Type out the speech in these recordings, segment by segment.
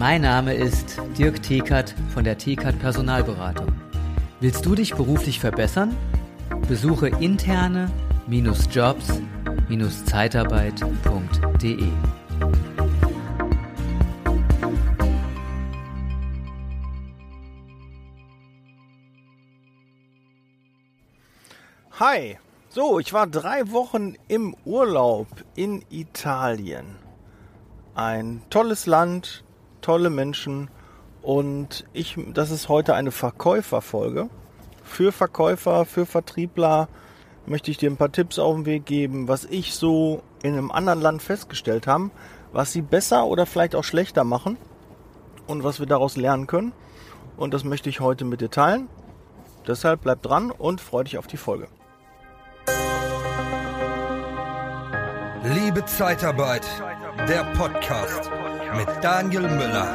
Mein Name ist Dirk Thekert von der Thekert Personalberatung. Willst du dich beruflich verbessern? Besuche interne-jobs-zeitarbeit.de. Hi, so, ich war drei Wochen im Urlaub in Italien. Ein tolles Land, tolle Menschen und ich, das ist heute eine Verkäuferfolge. Für Verkäufer, für Vertriebler möchte ich dir ein paar Tipps auf den Weg geben, was ich so in einem anderen Land festgestellt habe, was sie besser oder vielleicht auch schlechter machen und was wir daraus lernen können. Und das möchte ich heute mit dir teilen. Deshalb bleib dran und freu dich auf die Folge. Liebe Zeitarbeit, der Podcast mit Daniel Müller.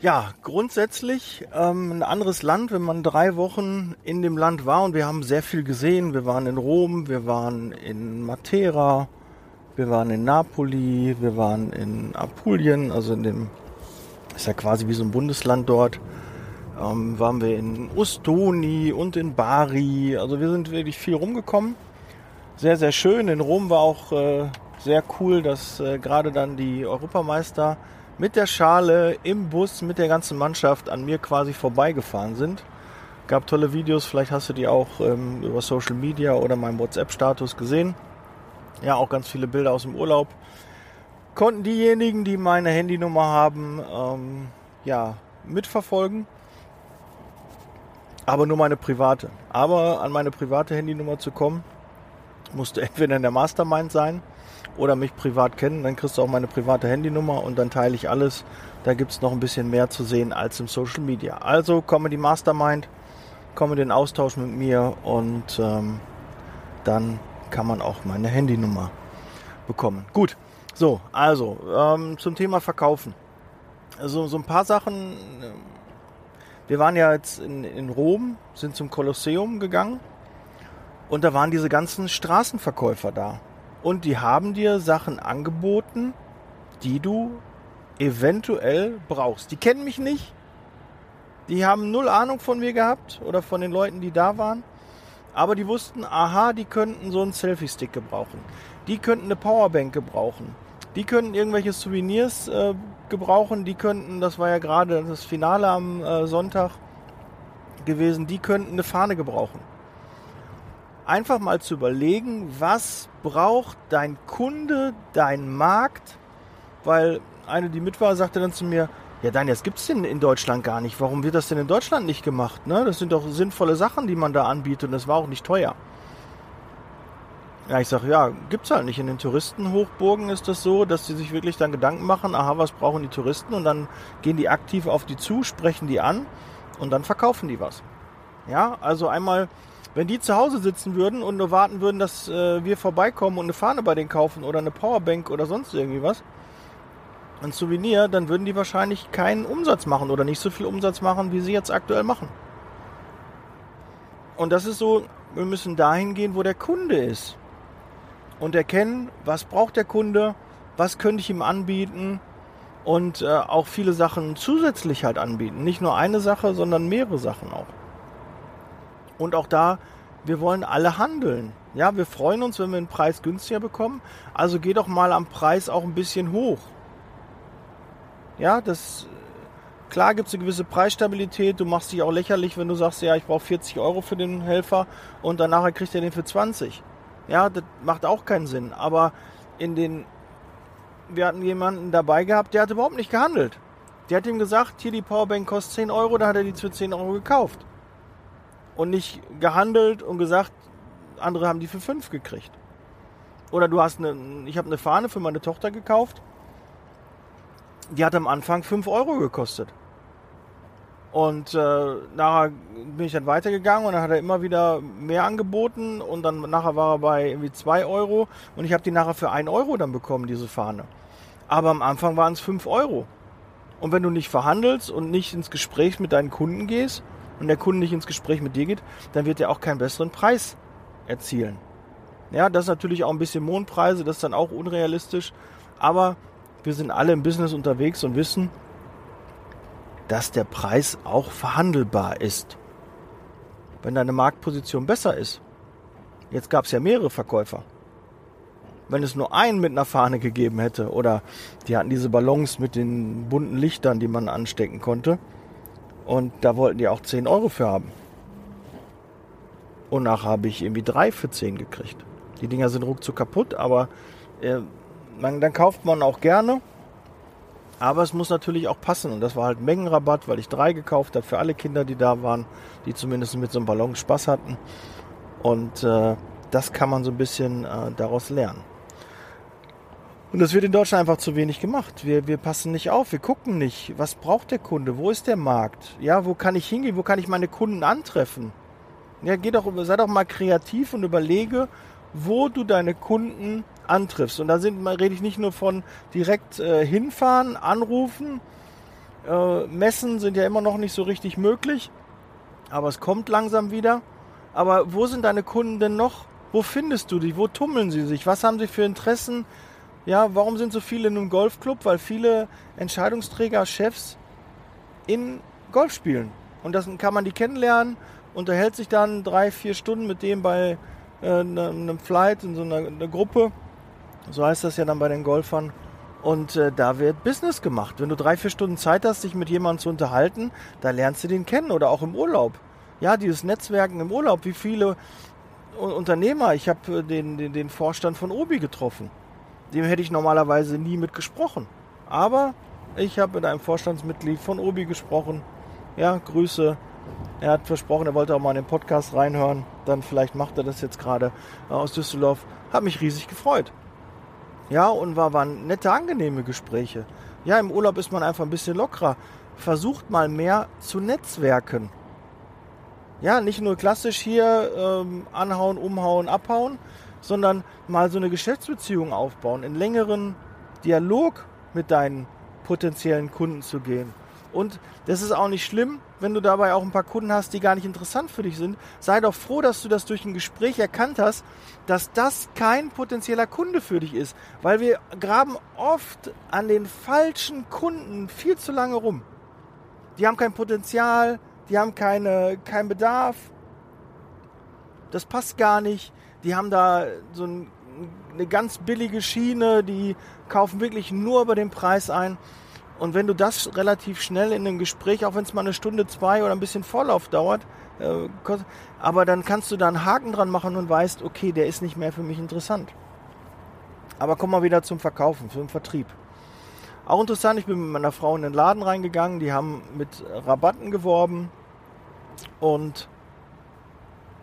Ja, grundsätzlich ähm, ein anderes Land, wenn man drei Wochen in dem Land war und wir haben sehr viel gesehen. Wir waren in Rom, wir waren in Matera, wir waren in Napoli, wir waren in Apulien, also in dem, ist ja quasi wie so ein Bundesland dort ähm, waren wir in Ustoni und in Bari. Also wir sind wirklich viel rumgekommen. Sehr, sehr schön. In Rom war auch äh, sehr cool, dass äh, gerade dann die Europameister mit der Schale im Bus mit der ganzen Mannschaft an mir quasi vorbeigefahren sind. Gab tolle Videos, vielleicht hast du die auch ähm, über Social Media oder meinem WhatsApp-Status gesehen. Ja, auch ganz viele Bilder aus dem Urlaub. Konnten diejenigen, die meine Handynummer haben, ähm, ja, mitverfolgen aber nur meine private. Aber an meine private Handynummer zu kommen, musst du entweder in der Mastermind sein oder mich privat kennen. Dann kriegst du auch meine private Handynummer und dann teile ich alles. Da gibt es noch ein bisschen mehr zu sehen als im Social Media. Also komme die Mastermind, komme den Austausch mit mir und ähm, dann kann man auch meine Handynummer bekommen. Gut, so, also ähm, zum Thema Verkaufen. Also so ein paar Sachen wir waren ja jetzt in, in Rom, sind zum Kolosseum gegangen und da waren diese ganzen Straßenverkäufer da. Und die haben dir Sachen angeboten, die du eventuell brauchst. Die kennen mich nicht. Die haben null Ahnung von mir gehabt oder von den Leuten, die da waren. Aber die wussten, aha, die könnten so einen Selfie-Stick gebrauchen. Die könnten eine Powerbank gebrauchen. Die könnten irgendwelche Souvenirs äh, gebrauchen. Die könnten, das war ja gerade das Finale am äh, Sonntag gewesen, die könnten eine Fahne gebrauchen. Einfach mal zu überlegen, was braucht dein Kunde, dein Markt, weil eine, die mit war, sagte dann zu mir, ja, Daniel, das gibt es denn in Deutschland gar nicht. Warum wird das denn in Deutschland nicht gemacht? Ne? Das sind doch sinnvolle Sachen, die man da anbietet und das war auch nicht teuer. Ja, ich sage, ja, gibt's halt nicht. In den Touristenhochburgen ist das so, dass sie sich wirklich dann Gedanken machen, aha, was brauchen die Touristen? Und dann gehen die aktiv auf die zu, sprechen die an und dann verkaufen die was. Ja, also einmal, wenn die zu Hause sitzen würden und nur warten würden, dass äh, wir vorbeikommen und eine Fahne bei denen kaufen oder eine Powerbank oder sonst irgendwie was, ein Souvenir, dann würden die wahrscheinlich keinen Umsatz machen oder nicht so viel Umsatz machen, wie sie jetzt aktuell machen. Und das ist so, wir müssen dahin gehen, wo der Kunde ist und erkennen, was braucht der Kunde, was könnte ich ihm anbieten und äh, auch viele Sachen zusätzlich halt anbieten. Nicht nur eine Sache, sondern mehrere Sachen auch. Und auch da, wir wollen alle handeln. Ja, wir freuen uns, wenn wir einen Preis günstiger bekommen. Also geh doch mal am Preis auch ein bisschen hoch. Ja, das klar gibt es eine gewisse Preisstabilität. Du machst dich auch lächerlich, wenn du sagst, ja, ich brauche 40 Euro für den Helfer und danach kriegt er den für 20. Ja, das macht auch keinen Sinn. Aber in den, wir hatten jemanden dabei gehabt, der hat überhaupt nicht gehandelt. Der hat ihm gesagt, hier die Powerbank kostet 10 Euro, da hat er die für 10 Euro gekauft. Und nicht gehandelt und gesagt, andere haben die für 5 gekriegt. Oder du hast eine, ich habe eine Fahne für meine Tochter gekauft. Die hat am Anfang 5 Euro gekostet. Und äh, nachher bin ich dann weitergegangen und dann hat er immer wieder mehr angeboten und dann nachher war er bei irgendwie 2 Euro und ich habe die nachher für 1 Euro dann bekommen, diese Fahne. Aber am Anfang waren es 5 Euro. Und wenn du nicht verhandelst und nicht ins Gespräch mit deinen Kunden gehst und der Kunde nicht ins Gespräch mit dir geht, dann wird er auch keinen besseren Preis erzielen. Ja, das ist natürlich auch ein bisschen Mondpreise, das ist dann auch unrealistisch. Aber wir sind alle im Business unterwegs und wissen, dass der Preis auch verhandelbar ist. Wenn deine Marktposition besser ist. Jetzt gab es ja mehrere Verkäufer. Wenn es nur einen mit einer Fahne gegeben hätte oder die hatten diese Ballons mit den bunten Lichtern, die man anstecken konnte. Und da wollten die auch 10 Euro für haben. Und nachher habe ich irgendwie drei für 10 gekriegt. Die Dinger sind ruckzuck kaputt, aber äh, man, dann kauft man auch gerne. Aber es muss natürlich auch passen. Und das war halt Mengenrabatt, weil ich drei gekauft habe für alle Kinder, die da waren, die zumindest mit so einem Ballon Spaß hatten. Und äh, das kann man so ein bisschen äh, daraus lernen. Und das wird in Deutschland einfach zu wenig gemacht. Wir, wir passen nicht auf, wir gucken nicht, was braucht der Kunde, wo ist der Markt, ja, wo kann ich hingehen, wo kann ich meine Kunden antreffen. Ja, geh doch, sei doch mal kreativ und überlege, wo du deine Kunden antriffst. Und da sind, rede ich nicht nur von direkt äh, hinfahren, anrufen. Äh, Messen sind ja immer noch nicht so richtig möglich, aber es kommt langsam wieder. Aber wo sind deine Kunden denn noch? Wo findest du die? Wo tummeln sie sich? Was haben sie für Interessen? Ja, warum sind so viele in einem Golfclub? Weil viele Entscheidungsträger, Chefs in Golf spielen. Und das kann man die kennenlernen, unterhält sich dann drei, vier Stunden mit dem bei äh, einem Flight in so einer, einer, Gruppe. So heißt das ja dann bei den Golfern. Und äh, da wird Business gemacht. Wenn du drei, vier Stunden Zeit hast, dich mit jemandem zu unterhalten, da lernst du den kennen oder auch im Urlaub. Ja, dieses Netzwerken im Urlaub. Wie viele Unternehmer. Ich habe äh, den, den, den Vorstand von Obi getroffen dem hätte ich normalerweise nie mit gesprochen. Aber ich habe mit einem Vorstandsmitglied von Obi gesprochen. Ja, Grüße. Er hat versprochen, er wollte auch mal in den Podcast reinhören. Dann vielleicht macht er das jetzt gerade äh, aus Düsseldorf. Hat mich riesig gefreut. Ja, und war, waren nette, angenehme Gespräche. Ja, im Urlaub ist man einfach ein bisschen lockerer. Versucht mal mehr zu netzwerken. Ja, nicht nur klassisch hier ähm, anhauen, umhauen, abhauen, sondern mal so eine Geschäftsbeziehung aufbauen, in längeren Dialog mit deinen potenziellen Kunden zu gehen. Und das ist auch nicht schlimm, wenn du dabei auch ein paar Kunden hast, die gar nicht interessant für dich sind. Sei doch froh, dass du das durch ein Gespräch erkannt hast, dass das kein potenzieller Kunde für dich ist. Weil wir graben oft an den falschen Kunden viel zu lange rum. Die haben kein Potenzial, die haben keine, keinen Bedarf. Das passt gar nicht die haben da so ein, eine ganz billige Schiene, die kaufen wirklich nur über den Preis ein. Und wenn du das relativ schnell in einem Gespräch, auch wenn es mal eine Stunde, zwei oder ein bisschen Vorlauf dauert, äh, aber dann kannst du da einen Haken dran machen und weißt, okay, der ist nicht mehr für mich interessant. Aber komm mal wieder zum Verkaufen, zum Vertrieb. Auch interessant, ich bin mit meiner Frau in den Laden reingegangen, die haben mit Rabatten geworben und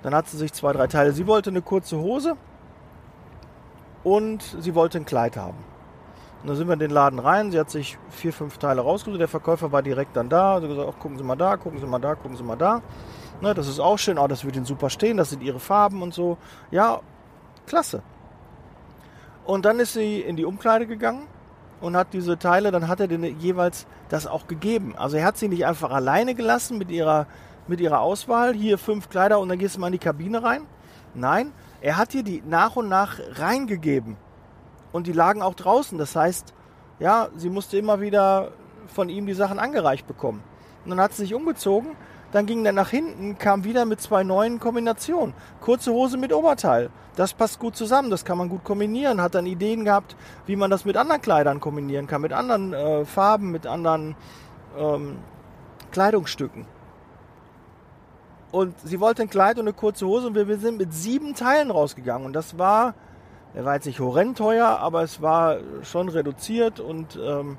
dann hat sie sich zwei, drei Teile. Sie wollte eine kurze Hose und sie wollte ein Kleid haben. Und dann sind wir in den Laden rein. Sie hat sich vier, fünf Teile rausgesucht. Der Verkäufer war direkt dann da. Sie hat gesagt, ach, gucken Sie mal da, gucken Sie mal da, gucken Sie mal da. Ne, das ist auch schön. Oh, das wird Ihnen super stehen. Das sind Ihre Farben und so. Ja, klasse. Und dann ist sie in die Umkleide gegangen und hat diese Teile, dann hat er denen jeweils das auch gegeben. Also er hat sie nicht einfach alleine gelassen mit ihrer mit ihrer Auswahl, hier fünf Kleider und dann gehst du mal in die Kabine rein. Nein, er hat dir die nach und nach reingegeben. Und die lagen auch draußen. Das heißt, ja, sie musste immer wieder von ihm die Sachen angereicht bekommen. Und dann hat sie sich umgezogen, dann ging er nach hinten, kam wieder mit zwei neuen Kombinationen. Kurze Hose mit Oberteil. Das passt gut zusammen, das kann man gut kombinieren. Hat dann Ideen gehabt, wie man das mit anderen Kleidern kombinieren kann, mit anderen äh, Farben, mit anderen ähm, Kleidungsstücken. Und sie wollte ein Kleid und eine kurze Hose und wir, wir sind mit sieben Teilen rausgegangen. Und das war, er war jetzt nicht horrend teuer, aber es war schon reduziert und ähm,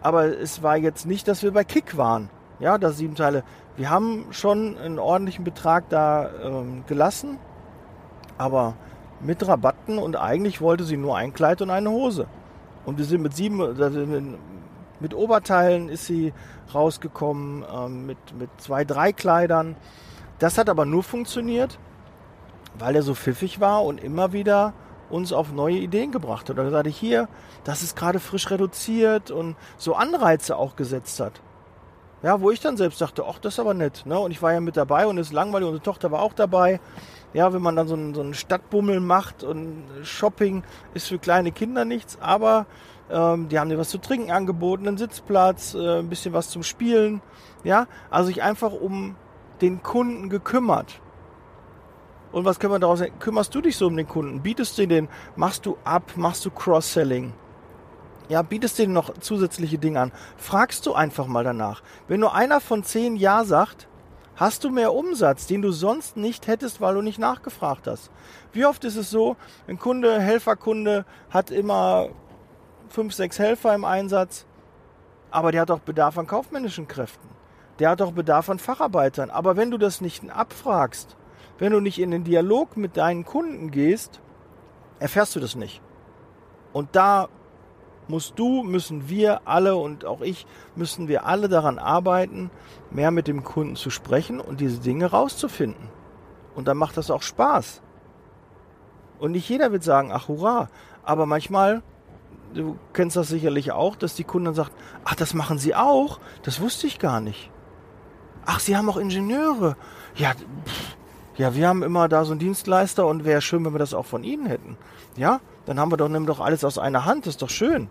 aber es war jetzt nicht, dass wir bei Kick waren. Ja, das sieben Teile. Wir haben schon einen ordentlichen Betrag da ähm, gelassen, aber mit Rabatten und eigentlich wollte sie nur ein Kleid und eine Hose. Und wir sind mit sieben, mit Oberteilen ist sie rausgekommen, ähm, mit, mit zwei, drei Kleidern. Das hat aber nur funktioniert, weil er so pfiffig war und immer wieder uns auf neue Ideen gebracht hat. Sagte ich hier, das ist gerade frisch reduziert und so Anreize auch gesetzt hat. Ja, wo ich dann selbst dachte, ach, das ist aber nett. Ne? Und ich war ja mit dabei und es ist langweilig, unsere Tochter war auch dabei. Ja, wenn man dann so einen, so einen Stadtbummel macht und Shopping ist für kleine Kinder nichts, aber ähm, die haben dir was zu trinken angeboten, einen Sitzplatz, äh, ein bisschen was zum Spielen. Ja, also sich einfach um den Kunden gekümmert. Und was können wir daraus sagen? Kümmerst du dich so um den Kunden? Bietest du den, machst du ab, machst du Cross-Selling? Ja, bietest du denen noch zusätzliche Dinge an? Fragst du einfach mal danach. Wenn nur einer von zehn Ja sagt, hast du mehr Umsatz, den du sonst nicht hättest, weil du nicht nachgefragt hast. Wie oft ist es so, ein Kunde, Helferkunde hat immer fünf, sechs Helfer im Einsatz, aber der hat auch Bedarf an kaufmännischen Kräften. Der hat auch Bedarf an Facharbeitern. Aber wenn du das nicht abfragst, wenn du nicht in den Dialog mit deinen Kunden gehst, erfährst du das nicht. Und da musst du, müssen wir alle und auch ich, müssen wir alle daran arbeiten, mehr mit dem Kunden zu sprechen und diese Dinge rauszufinden. Und dann macht das auch Spaß. Und nicht jeder wird sagen, ach hurra, aber manchmal, du kennst das sicherlich auch, dass die Kunden sagen, ach, das machen sie auch, das wusste ich gar nicht. Ach, sie haben auch Ingenieure. Ja, pff, ja, wir haben immer da so einen Dienstleister und wäre schön, wenn wir das auch von Ihnen hätten. Ja, dann haben wir doch, nehmen doch alles aus einer Hand, das ist doch schön.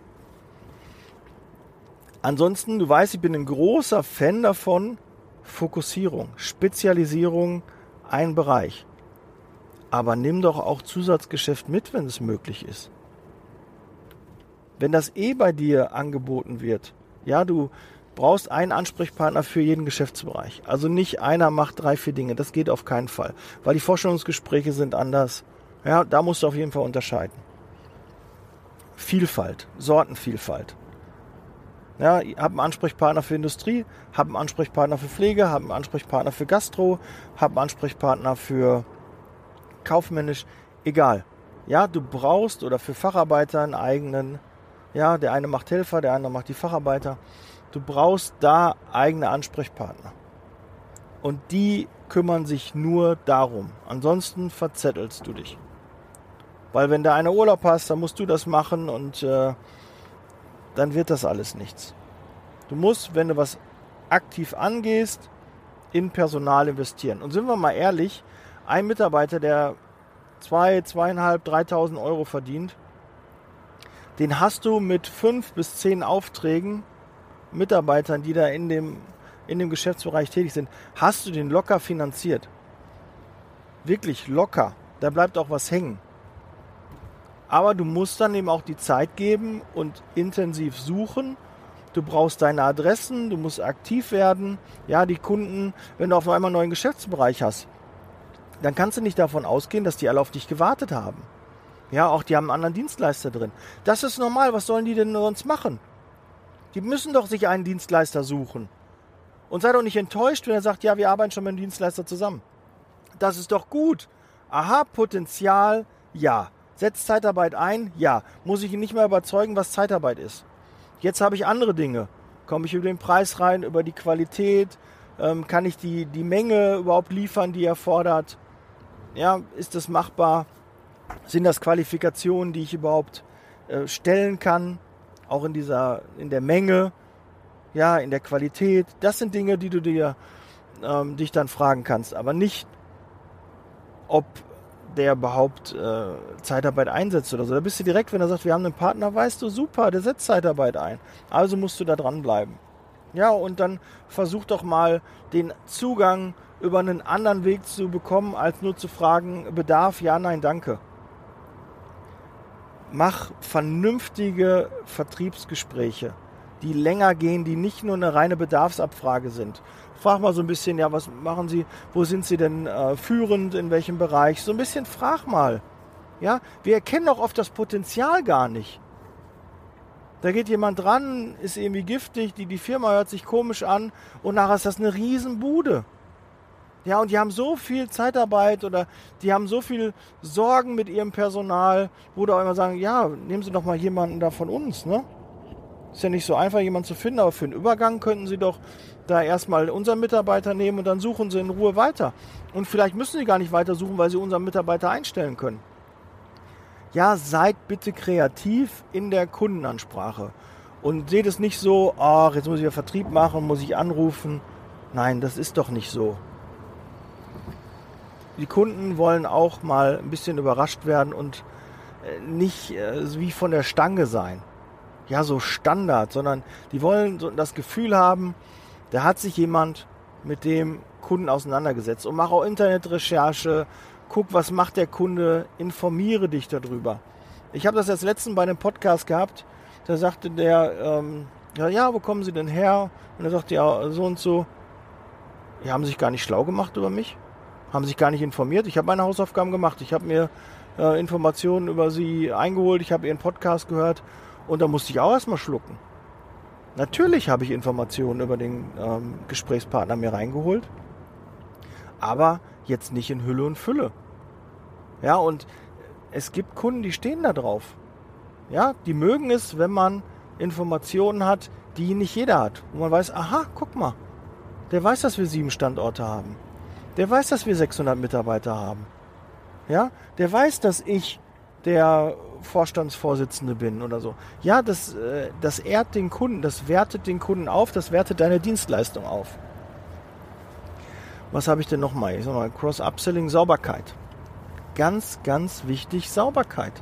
Ansonsten, du weißt, ich bin ein großer Fan davon, Fokussierung, Spezialisierung, ein Bereich. Aber nimm doch auch Zusatzgeschäft mit, wenn es möglich ist. Wenn das eh bei dir angeboten wird, ja, du brauchst einen Ansprechpartner für jeden Geschäftsbereich. Also nicht einer macht drei, vier Dinge. Das geht auf keinen Fall. Weil die Vorstellungsgespräche sind anders. Ja, da musst du auf jeden Fall unterscheiden. Vielfalt, Sortenvielfalt. Ja, hab einen Ansprechpartner für Industrie, hab einen Ansprechpartner für Pflege, hab einen Ansprechpartner für Gastro, hab einen Ansprechpartner für kaufmännisch, egal. Ja, du brauchst oder für Facharbeiter einen eigenen, ja, der eine macht Helfer, der andere macht die Facharbeiter. Du brauchst da eigene Ansprechpartner. Und die kümmern sich nur darum. Ansonsten verzettelst du dich. Weil wenn da einer Urlaub hast, dann musst du das machen und äh, dann wird das alles nichts. Du musst, wenn du was aktiv angehst, in Personal investieren. Und sind wir mal ehrlich, ein Mitarbeiter, der zwei, zweieinhalb, dreitausend Euro verdient, den hast du mit fünf bis zehn Aufträgen Mitarbeitern, die da in dem, in dem Geschäftsbereich tätig sind, hast du den locker finanziert. Wirklich locker. Da bleibt auch was hängen. Aber du musst dann eben auch die Zeit geben und intensiv suchen. Du brauchst deine Adressen, du musst aktiv werden. Ja, die Kunden, wenn du auf einmal einen neuen Geschäftsbereich hast, dann kannst du nicht davon ausgehen, dass die alle auf dich gewartet haben. Ja, auch die haben einen anderen Dienstleister drin. Das ist normal. Was sollen die denn sonst machen? Die müssen doch sich einen Dienstleister suchen. Und sei doch nicht enttäuscht, wenn er sagt, ja, wir arbeiten schon mit einem Dienstleister zusammen. Das ist doch gut. Aha, Potenzial, ja. Setzt Zeitarbeit ein? Ja. Muss ich ihn nicht mehr überzeugen, was Zeitarbeit ist. Jetzt habe ich andere Dinge. Komme ich über den Preis rein, über die Qualität? Ähm, kann ich die, die Menge überhaupt liefern, die er fordert? Ja, ist das machbar? Sind das Qualifikationen, die ich überhaupt äh, stellen kann? Auch in dieser, in der Menge, ja, in der Qualität. Das sind Dinge, die du dir ähm, dich dann fragen kannst, aber nicht, ob der überhaupt äh, Zeitarbeit einsetzt oder so. Da bist du direkt, wenn er sagt, wir haben einen Partner, weißt du, super, der setzt Zeitarbeit ein. Also musst du da dranbleiben. Ja, und dann versuch doch mal den Zugang über einen anderen Weg zu bekommen, als nur zu fragen, Bedarf, ja, nein, danke mach vernünftige Vertriebsgespräche, die länger gehen, die nicht nur eine reine Bedarfsabfrage sind. Frag mal so ein bisschen, ja, was machen Sie, wo sind Sie denn äh, führend, in welchem Bereich? So ein bisschen frag mal. Ja, wir erkennen auch oft das Potenzial gar nicht. Da geht jemand dran, ist irgendwie giftig, die, die Firma hört sich komisch an und nachher ist das eine Riesenbude. Ja, und die haben so viel Zeitarbeit oder die haben so viel Sorgen mit ihrem Personal, wo du auch immer sagen, ja, nehmen Sie doch mal jemanden da von uns, ne? Ist ja nicht so einfach, jemanden zu finden, aber für einen Übergang könnten Sie doch da erstmal unseren Mitarbeiter nehmen und dann suchen Sie in Ruhe weiter. Und vielleicht müssen Sie gar nicht weiter suchen, weil Sie unseren Mitarbeiter einstellen können. Ja, seid bitte kreativ in der Kundenansprache und seht es nicht so, ach, jetzt muss ich ja Vertrieb machen, muss ich anrufen. Nein, das ist doch nicht so. Die Kunden wollen auch mal ein bisschen überrascht werden und äh, nicht äh, wie von der Stange sein. Ja, so Standard, sondern die wollen so das Gefühl haben, da hat sich jemand mit dem Kunden auseinandergesetzt und mach auch Internetrecherche, guck, was macht der Kunde, informiere dich darüber. Ich habe das jetzt letztens bei einem Podcast gehabt, da sagte der, ähm, ja, ja, wo kommen Sie denn her? Und er sagte, ja, so und so. Die haben sich gar nicht schlau gemacht über mich, haben sich gar nicht informiert. Ich habe meine Hausaufgaben gemacht. Ich habe mir äh, Informationen über Sie eingeholt, ich habe Ihren Podcast gehört und da musste ich auch erstmal schlucken. Natürlich habe ich Informationen über den ähm, Gesprächspartner mir reingeholt, aber jetzt nicht in Hülle und Fülle. Ja, und es gibt Kunden, die stehen da drauf. Ja, die mögen es, wenn man Informationen hat, die nicht jeder hat. Wo man weiß, aha, guck mal, der weiß, dass wir sieben Standorte haben. Der weiß, dass wir 600 Mitarbeiter haben. Ja, der weiß, dass ich der Vorstandsvorsitzende bin oder so. Ja, das, äh, das ehrt den Kunden, das wertet den Kunden auf, das wertet deine Dienstleistung auf. Was habe ich denn nochmal? Ich sag mal, Cross-Upselling, Sauberkeit. Ganz, ganz wichtig, Sauberkeit.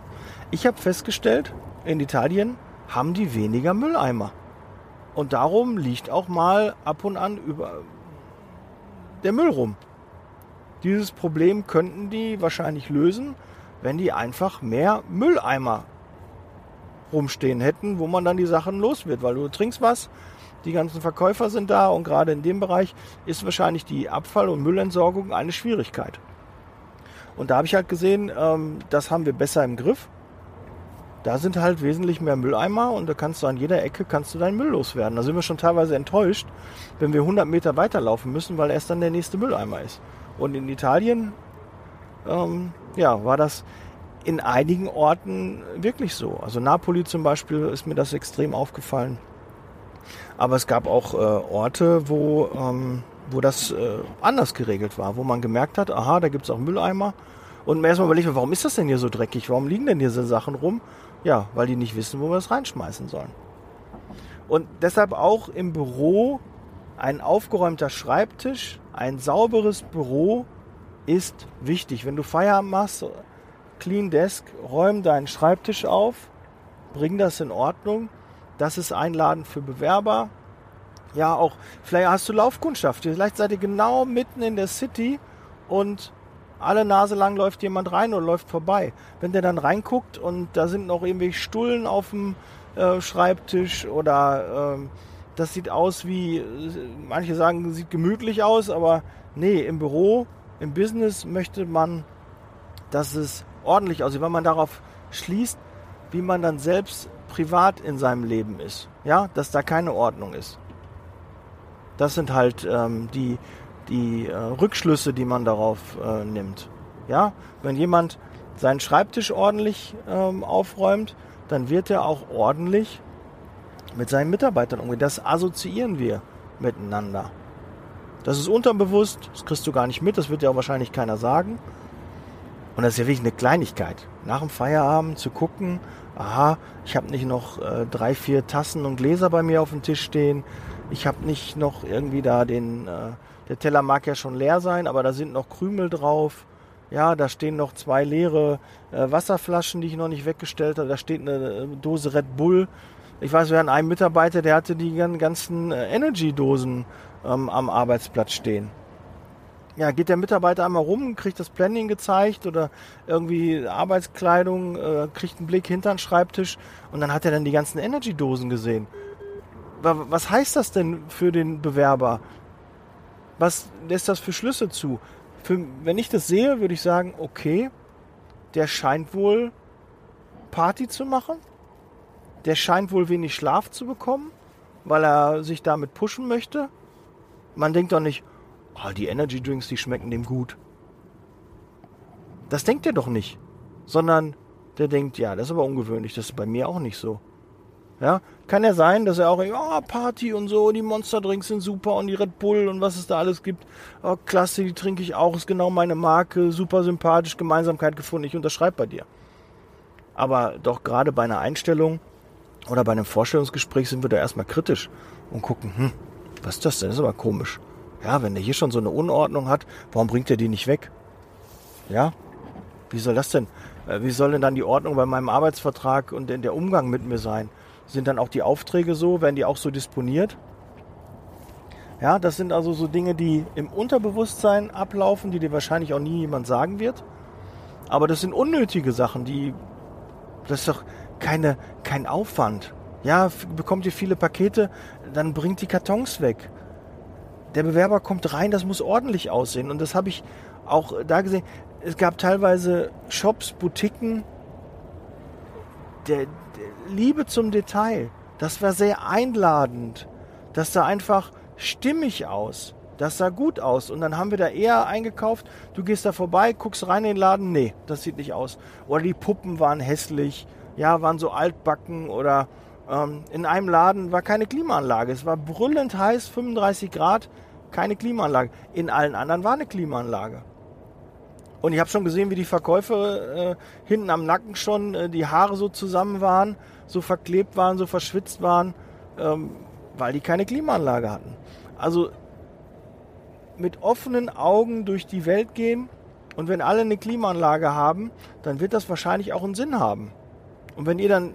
Ich habe festgestellt, in Italien haben die weniger Mülleimer. Und darum liegt auch mal ab und an über der Müll rum. Dieses Problem könnten die wahrscheinlich lösen, wenn die einfach mehr Mülleimer rumstehen hätten, wo man dann die Sachen los wird, weil du trinkst was, die ganzen Verkäufer sind da und gerade in dem Bereich ist wahrscheinlich die Abfall- und Müllentsorgung eine Schwierigkeit. Und da habe ich halt gesehen, ähm, das haben wir besser im Griff. Da sind halt wesentlich mehr Mülleimer und da kannst du an jeder Ecke kannst du deinen Müll loswerden. Da sind wir schon teilweise enttäuscht, wenn wir 100 Meter weiterlaufen müssen, weil erst dann der nächste Mülleimer ist. Und in Italien ähm, ja, war das in einigen Orten wirklich so. Also Napoli zum Beispiel ist mir das extrem aufgefallen. Aber es gab auch äh, Orte, wo, ähm, wo das äh, anders geregelt war, wo man gemerkt hat, aha, da gibt es auch Mülleimer. Und mir erstmal überlegt, warum ist das denn hier so dreckig? Warum liegen denn diese Sachen rum? Ja, weil die nicht wissen, wo wir es reinschmeißen sollen. Und deshalb auch im Büro ein aufgeräumter Schreibtisch, ein sauberes Büro ist wichtig. Wenn du Feierabend machst, Clean Desk, räum deinen Schreibtisch auf, bring das in Ordnung. Das ist einladend für Bewerber. Ja, auch vielleicht hast du Laufkundschaft. Vielleicht seid ihr genau mitten in der City und alle Nase lang läuft jemand rein oder läuft vorbei. Wenn der dann reinguckt und da sind noch irgendwelche Stullen auf dem äh, Schreibtisch oder äh, das sieht aus wie, manche sagen, sieht gemütlich aus, aber nee, im Büro im Business möchte man, dass es ordentlich aussieht, weil man darauf schließt, wie man dann selbst privat in seinem Leben ist. Ja, dass da keine Ordnung ist. Das sind halt ähm, die, die äh, Rückschlüsse, die man darauf äh, nimmt. Ja, wenn jemand seinen Schreibtisch ordentlich ähm, aufräumt, dann wird er auch ordentlich mit seinen Mitarbeitern umgehen. Das assoziieren wir miteinander. Das ist unterbewusst, das kriegst du gar nicht mit, das wird dir auch wahrscheinlich keiner sagen. Und das ist ja wirklich eine Kleinigkeit. Nach dem Feierabend zu gucken, aha, ich habe nicht noch äh, drei, vier Tassen und Gläser bei mir auf dem Tisch stehen. Ich habe nicht noch irgendwie da den, äh, der Teller mag ja schon leer sein, aber da sind noch Krümel drauf. Ja, da stehen noch zwei leere äh, Wasserflaschen, die ich noch nicht weggestellt habe. Da steht eine äh, Dose Red Bull. Ich weiß, wir hatten einen Mitarbeiter, der hatte die ganzen äh, Energy-Dosen ähm, am Arbeitsplatz stehen. Ja, geht der Mitarbeiter einmal rum, kriegt das Planning gezeigt oder irgendwie Arbeitskleidung, äh, kriegt einen Blick hinter den Schreibtisch und dann hat er dann die ganzen Energy-Dosen gesehen. Was heißt das denn für den Bewerber? Was lässt das für Schlüsse zu? Für, wenn ich das sehe, würde ich sagen, okay, der scheint wohl Party zu machen. Der scheint wohl wenig Schlaf zu bekommen, weil er sich damit pushen möchte. Man denkt doch nicht, oh, die Energy Drinks, die schmecken dem gut. Das denkt er doch nicht. Sondern der denkt, ja, das ist aber ungewöhnlich, das ist bei mir auch nicht so. Ja, kann ja sein, dass er auch, oh, Party und so, die Monster Drinks sind super und die Red Bull und was es da alles gibt. Oh, klasse, die trinke ich auch, ist genau meine Marke, super sympathisch, Gemeinsamkeit gefunden, ich unterschreibe bei dir. Aber doch gerade bei einer Einstellung oder bei einem Vorstellungsgespräch sind wir da erstmal kritisch und gucken, hm, was ist das denn? Das ist aber komisch. Ja, wenn der hier schon so eine Unordnung hat, warum bringt er die nicht weg? Ja, wie soll das denn? Äh, wie soll denn dann die Ordnung bei meinem Arbeitsvertrag und der Umgang mit mir sein? Sind dann auch die Aufträge so? Werden die auch so disponiert? Ja, das sind also so Dinge, die im Unterbewusstsein ablaufen, die dir wahrscheinlich auch nie jemand sagen wird. Aber das sind unnötige Sachen, die, das ist doch keine, kein Aufwand. Ja, bekommt ihr viele Pakete, dann bringt die Kartons weg. Der Bewerber kommt rein, das muss ordentlich aussehen. Und das habe ich auch da gesehen. Es gab teilweise Shops, Boutiquen, der, der Liebe zum Detail. Das war sehr einladend. Das sah einfach stimmig aus. Das sah gut aus. Und dann haben wir da eher eingekauft. Du gehst da vorbei, guckst rein in den Laden. Nee, das sieht nicht aus. Oder die Puppen waren hässlich. Ja, waren so altbacken. Oder ähm, in einem Laden war keine Klimaanlage. Es war brüllend heiß, 35 Grad, keine Klimaanlage. In allen anderen war eine Klimaanlage. Und ich habe schon gesehen, wie die Verkäufer äh, hinten am Nacken schon äh, die Haare so zusammen waren, so verklebt waren, so verschwitzt waren, ähm, weil die keine Klimaanlage hatten. Also mit offenen Augen durch die Welt gehen und wenn alle eine Klimaanlage haben, dann wird das wahrscheinlich auch einen Sinn haben. Und wenn ihr dann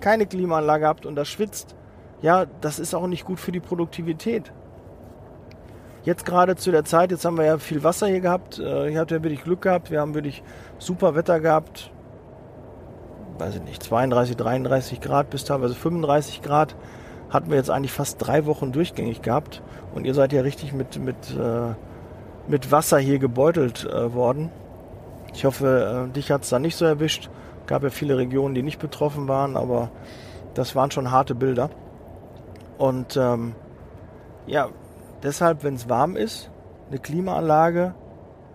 keine Klimaanlage habt und das schwitzt, ja, das ist auch nicht gut für die Produktivität. Jetzt gerade zu der Zeit, jetzt haben wir ja viel Wasser hier gehabt. Äh, ihr habt ja wirklich Glück gehabt. Wir haben wirklich super Wetter gehabt. Weiß ich nicht, 32, 33 Grad bis teilweise 35 Grad hatten wir jetzt eigentlich fast drei Wochen durchgängig gehabt. Und ihr seid ja richtig mit, mit, äh, mit Wasser hier gebeutelt äh, worden. Ich hoffe, dich hat es da nicht so erwischt. Gab ja viele Regionen, die nicht betroffen waren, aber das waren schon harte Bilder. Und ähm, ja, deshalb, wenn es warm ist, eine Klimaanlage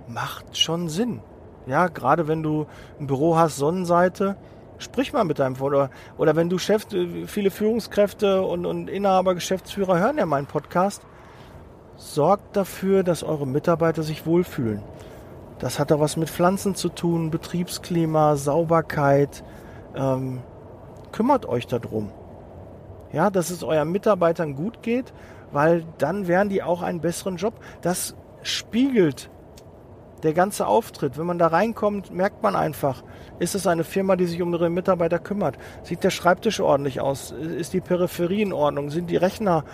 macht schon Sinn. Ja, gerade wenn du ein Büro hast, Sonnenseite, sprich mal mit deinem Vorder. Oder wenn du Chef, viele Führungskräfte und, und Inhaber, Geschäftsführer hören ja meinen Podcast, sorgt dafür, dass eure Mitarbeiter sich wohlfühlen. Das hat da was mit Pflanzen zu tun, Betriebsklima, Sauberkeit. Ähm, kümmert euch darum. Ja, dass es euren Mitarbeitern gut geht, weil dann werden die auch einen besseren Job. Das spiegelt der ganze Auftritt. Wenn man da reinkommt, merkt man einfach, ist es eine Firma, die sich um ihre Mitarbeiter kümmert? Sieht der Schreibtisch ordentlich aus? Ist die Peripherie in Ordnung? Sind die Rechner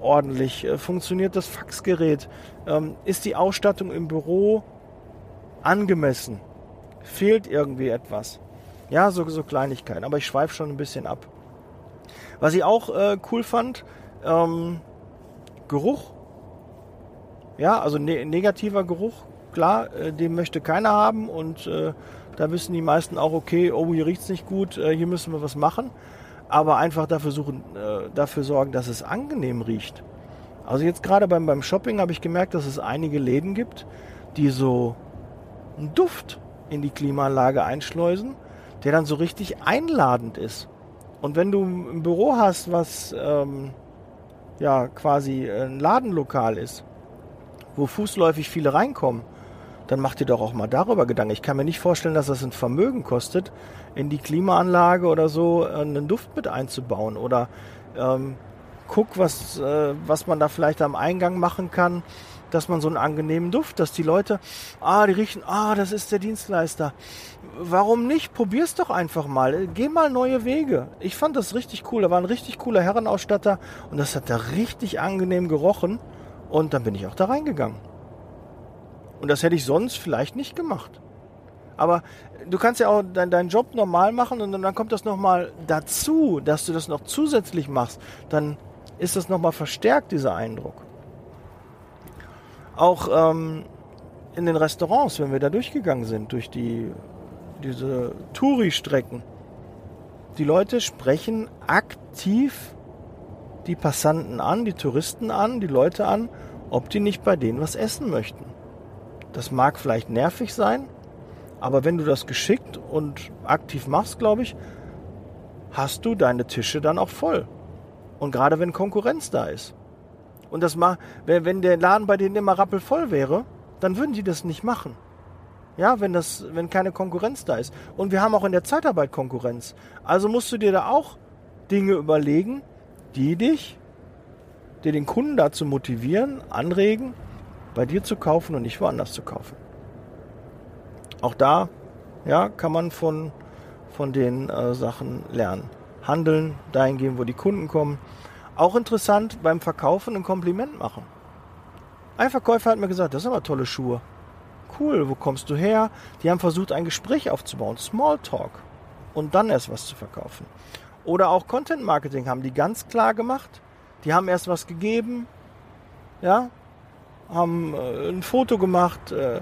ordentlich? Äh, funktioniert das Faxgerät? Ähm, ist die Ausstattung im Büro angemessen? Fehlt irgendwie etwas? Ja, so, so Kleinigkeiten. Aber ich schweife schon ein bisschen ab. Was ich auch äh, cool fand, ähm, Geruch. Ja, also ne negativer Geruch, klar, äh, den möchte keiner haben und äh, da wissen die meisten auch, okay, oh, hier riecht es nicht gut, äh, hier müssen wir was machen. Aber einfach dafür, suchen, äh, dafür sorgen, dass es angenehm riecht. Also jetzt gerade beim, beim Shopping habe ich gemerkt, dass es einige Läden gibt, die so einen Duft in die Klimaanlage einschleusen, der dann so richtig einladend ist. Und wenn du ein Büro hast, was ähm, ja quasi ein Ladenlokal ist, wo fußläufig viele reinkommen, dann mach dir doch auch mal darüber Gedanken. Ich kann mir nicht vorstellen, dass das ein Vermögen kostet, in die Klimaanlage oder so äh, einen Duft mit einzubauen. Oder ähm, guck, was, äh, was man da vielleicht am Eingang machen kann, dass man so einen angenehmen Duft, dass die Leute, ah, die riechen, ah, das ist der Dienstleister. Warum nicht? Probier's doch einfach mal. Geh mal neue Wege. Ich fand das richtig cool. Da war ein richtig cooler Herrenausstatter und das hat da richtig angenehm gerochen. Und dann bin ich auch da reingegangen. Und das hätte ich sonst vielleicht nicht gemacht. Aber du kannst ja auch dein, deinen Job normal machen und dann kommt das nochmal dazu, dass du das noch zusätzlich machst. Dann ist das nochmal verstärkt, dieser Eindruck. Auch ähm, in den Restaurants, wenn wir da durchgegangen sind, durch die, diese Touri-Strecken. Die Leute sprechen aktiv die Passanten an, die Touristen an, die Leute an, ob die nicht bei denen was essen möchten. Das mag vielleicht nervig sein, aber wenn du das geschickt und aktiv machst, glaube ich, hast du deine Tische dann auch voll. Und gerade wenn Konkurrenz da ist. Und das mal, wenn, der Laden bei denen immer rappelvoll wäre, dann würden die das nicht machen. Ja, wenn das, wenn keine Konkurrenz da ist. Und wir haben auch in der Zeitarbeit Konkurrenz. Also musst du dir da auch Dinge überlegen, die dich, die den Kunden dazu motivieren, anregen, bei dir zu kaufen und nicht woanders zu kaufen. Auch da, ja, kann man von, von den äh, Sachen lernen. Handeln, dahin gehen, wo die Kunden kommen. Auch interessant beim Verkaufen ein Kompliment machen. Ein Verkäufer hat mir gesagt, das sind aber tolle Schuhe. Cool, wo kommst du her? Die haben versucht, ein Gespräch aufzubauen, Smalltalk. Und dann erst was zu verkaufen. Oder auch Content Marketing haben die ganz klar gemacht. Die haben erst was gegeben, ja, haben äh, ein Foto gemacht, äh,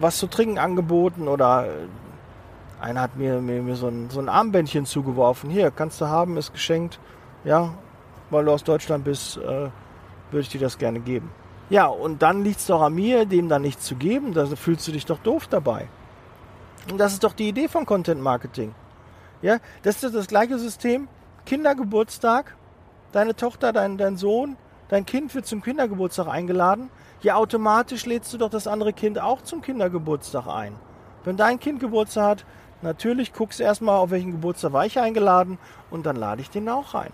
was zu trinken angeboten oder äh, einer hat mir, mir, mir so, ein, so ein Armbändchen zugeworfen. Hier, kannst du haben, ist geschenkt. Ja, weil du aus Deutschland bist, äh, würde ich dir das gerne geben. Ja, und dann liegt es doch an mir, dem da nichts zu geben. Da fühlst du dich doch doof dabei. Und das ist doch die Idee von Content Marketing. Ja, das ist das gleiche System. Kindergeburtstag, deine Tochter, dein, dein Sohn, dein Kind wird zum Kindergeburtstag eingeladen. Ja, automatisch lädst du doch das andere Kind auch zum Kindergeburtstag ein. Wenn dein Kind Geburtstag hat, natürlich guckst du erstmal, auf welchen Geburtstag war ich eingeladen und dann lade ich den auch ein.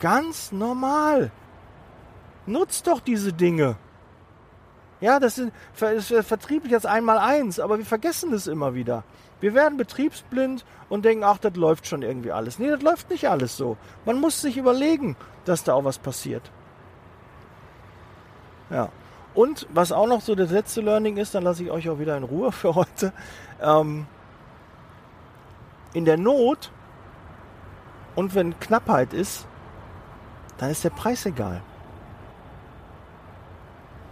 Ganz normal. Nutzt doch diese Dinge. Ja, das ist, das ist vertrieblich als einmal eins, aber wir vergessen das immer wieder. Wir werden betriebsblind und denken, ach, das läuft schon irgendwie alles. Nee, das läuft nicht alles so. Man muss sich überlegen, dass da auch was passiert. Ja. Und was auch noch so das letzte Learning ist, dann lasse ich euch auch wieder in Ruhe für heute. Ähm, in der Not und wenn Knappheit ist, dann ist der Preis egal.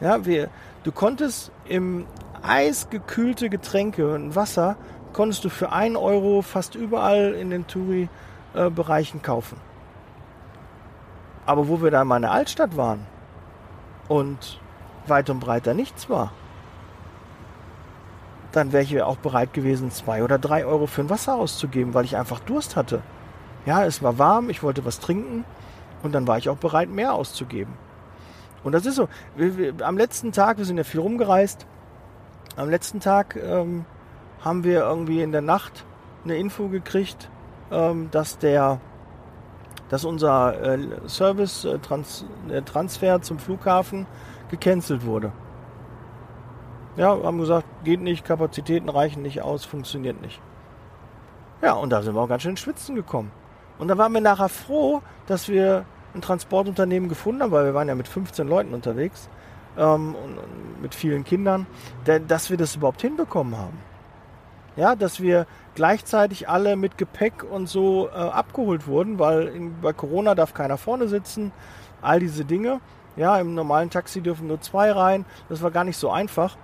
Ja, wir, du konntest im eisgekühlte Getränke und Wasser konntest du für 1 Euro fast überall in den Touri-Bereichen kaufen. Aber wo wir da in meiner Altstadt waren und weit und breiter nichts war, dann wäre ich auch bereit gewesen, zwei oder drei Euro für ein Wasser auszugeben, weil ich einfach Durst hatte. Ja, es war warm, ich wollte was trinken und dann war ich auch bereit, mehr auszugeben. Und das ist so. Wir, wir, am letzten Tag, wir sind ja viel rumgereist, am letzten Tag ähm, haben wir irgendwie in der Nacht eine Info gekriegt, ähm, dass der, dass unser äh, Service äh, Trans, äh, Transfer zum Flughafen gecancelt wurde. Ja, haben gesagt, geht nicht, Kapazitäten reichen nicht aus, funktioniert nicht. Ja, und da sind wir auch ganz schön ins Schwitzen gekommen. Und da waren wir nachher froh, dass wir ein Transportunternehmen gefunden weil wir waren ja mit 15 Leuten unterwegs ähm, und, und mit vielen Kindern, dass wir das überhaupt hinbekommen haben. Ja, dass wir gleichzeitig alle mit Gepäck und so äh, abgeholt wurden, weil in, bei Corona darf keiner vorne sitzen, all diese Dinge. Ja, im normalen Taxi dürfen nur zwei rein. Das war gar nicht so einfach,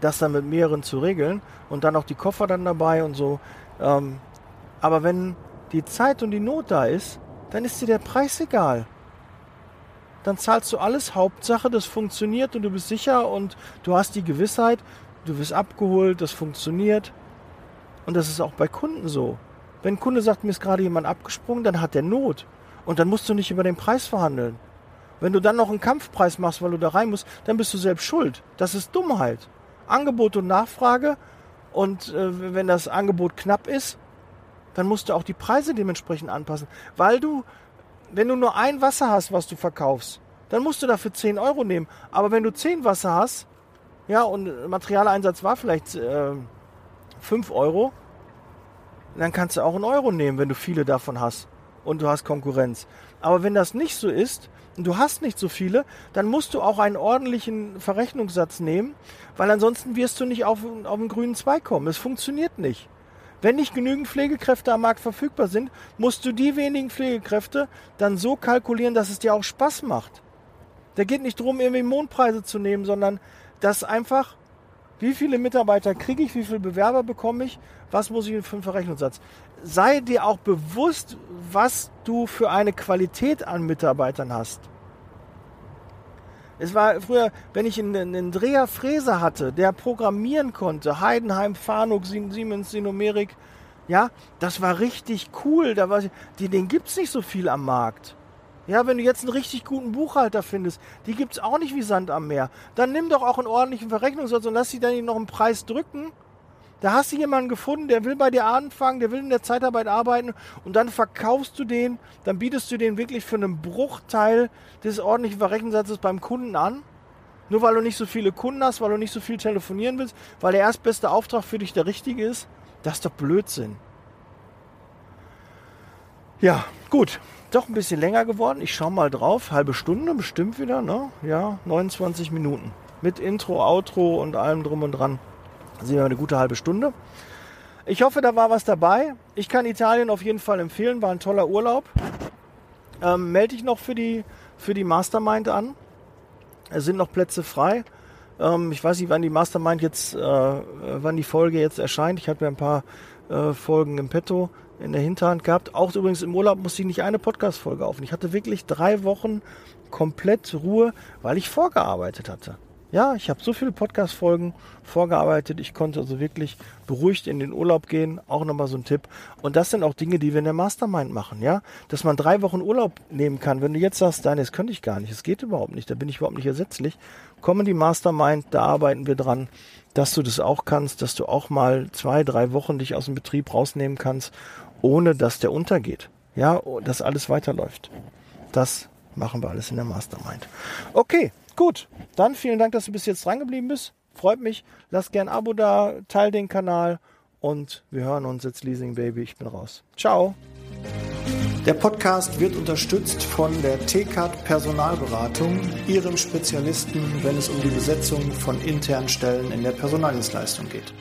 das dann mit mehreren zu regeln und dann auch die Koffer dann dabei und so. Ähm, aber wenn die Zeit und die Not da ist, dann ist dir der Preis egal. Dann zahlst du alles, Hauptsache, das funktioniert und du bist sicher und du hast die Gewissheit, du wirst abgeholt, das funktioniert. Und das ist auch bei Kunden so. Wenn ein Kunde sagt, mir ist gerade jemand abgesprungen, dann hat der Not. Und dann musst du nicht über den Preis verhandeln. Wenn du dann noch einen Kampfpreis machst, weil du da rein musst, dann bist du selbst schuld. Das ist Dummheit. Angebot und Nachfrage. Und äh, wenn das Angebot knapp ist, dann musst du auch die Preise dementsprechend anpassen. Weil du, wenn du nur ein Wasser hast, was du verkaufst, dann musst du dafür 10 Euro nehmen. Aber wenn du 10 Wasser hast, ja, und Materialeinsatz war vielleicht äh, 5 Euro, dann kannst du auch einen Euro nehmen, wenn du viele davon hast und du hast Konkurrenz. Aber wenn das nicht so ist und du hast nicht so viele, dann musst du auch einen ordentlichen Verrechnungssatz nehmen, weil ansonsten wirst du nicht auf, auf den grünen Zweig kommen. Es funktioniert nicht. Wenn nicht genügend Pflegekräfte am Markt verfügbar sind, musst du die wenigen Pflegekräfte dann so kalkulieren, dass es dir auch Spaß macht. Da geht nicht darum, irgendwie Mondpreise zu nehmen, sondern dass einfach, wie viele Mitarbeiter kriege ich, wie viele Bewerber bekomme ich, was muss ich für einen Verrechnungssatz. Sei dir auch bewusst, was du für eine Qualität an Mitarbeitern hast. Es war früher, wenn ich einen, einen Dreher Fräser hatte, der programmieren konnte, Heidenheim, Fanuc, Siemens, Sinomerik, ja, das war richtig cool. Da war, die, den gibt's nicht so viel am Markt. Ja, wenn du jetzt einen richtig guten Buchhalter findest, die gibt's auch nicht wie Sand am Meer. Dann nimm doch auch einen ordentlichen Verrechnungssatz und lass sie dann noch einen Preis drücken da hast du jemanden gefunden, der will bei dir anfangen, der will in der Zeitarbeit arbeiten und dann verkaufst du den, dann bietest du den wirklich für einen Bruchteil des ordentlichen Verrechnungssatzes beim Kunden an. Nur weil du nicht so viele Kunden hast, weil du nicht so viel telefonieren willst, weil der erstbeste Auftrag für dich der richtige ist, das ist doch Blödsinn. Ja, gut. Doch ein bisschen länger geworden. Ich schaue mal drauf. Halbe Stunde bestimmt wieder, ne? Ja, 29 Minuten. Mit Intro, Outro und allem drum und dran. Sehen wir eine gute halbe Stunde. Ich hoffe, da war was dabei. Ich kann Italien auf jeden Fall empfehlen. War ein toller Urlaub. Ähm, melde dich noch für die, für die Mastermind an. Es sind noch Plätze frei. Ähm, ich weiß nicht, wann die Mastermind jetzt, äh, wann die Folge jetzt erscheint. Ich hatte mir ein paar äh, Folgen im Petto in der Hinterhand gehabt. Auch übrigens im Urlaub musste ich nicht eine Podcast-Folge aufnehmen. Ich hatte wirklich drei Wochen komplett Ruhe, weil ich vorgearbeitet hatte. Ja, ich habe so viele Podcast-Folgen vorgearbeitet. Ich konnte also wirklich beruhigt in den Urlaub gehen. Auch nochmal so ein Tipp. Und das sind auch Dinge, die wir in der Mastermind machen, ja. Dass man drei Wochen Urlaub nehmen kann. Wenn du jetzt sagst, nein, das könnte ich gar nicht. Das geht überhaupt nicht. Da bin ich überhaupt nicht ersetzlich. Komm in die Mastermind, da arbeiten wir dran, dass du das auch kannst, dass du auch mal zwei, drei Wochen dich aus dem Betrieb rausnehmen kannst, ohne dass der untergeht. Ja, dass alles weiterläuft. Das machen wir alles in der Mastermind. Okay, Gut, dann vielen Dank, dass du bis jetzt dran geblieben bist. Freut mich. Lass gern ein Abo da, teil den Kanal und wir hören uns jetzt Leasing Baby. Ich bin raus. Ciao. Der Podcast wird unterstützt von der TCAT Personalberatung, ihrem Spezialisten, wenn es um die Besetzung von internen Stellen in der Personaldienstleistung geht.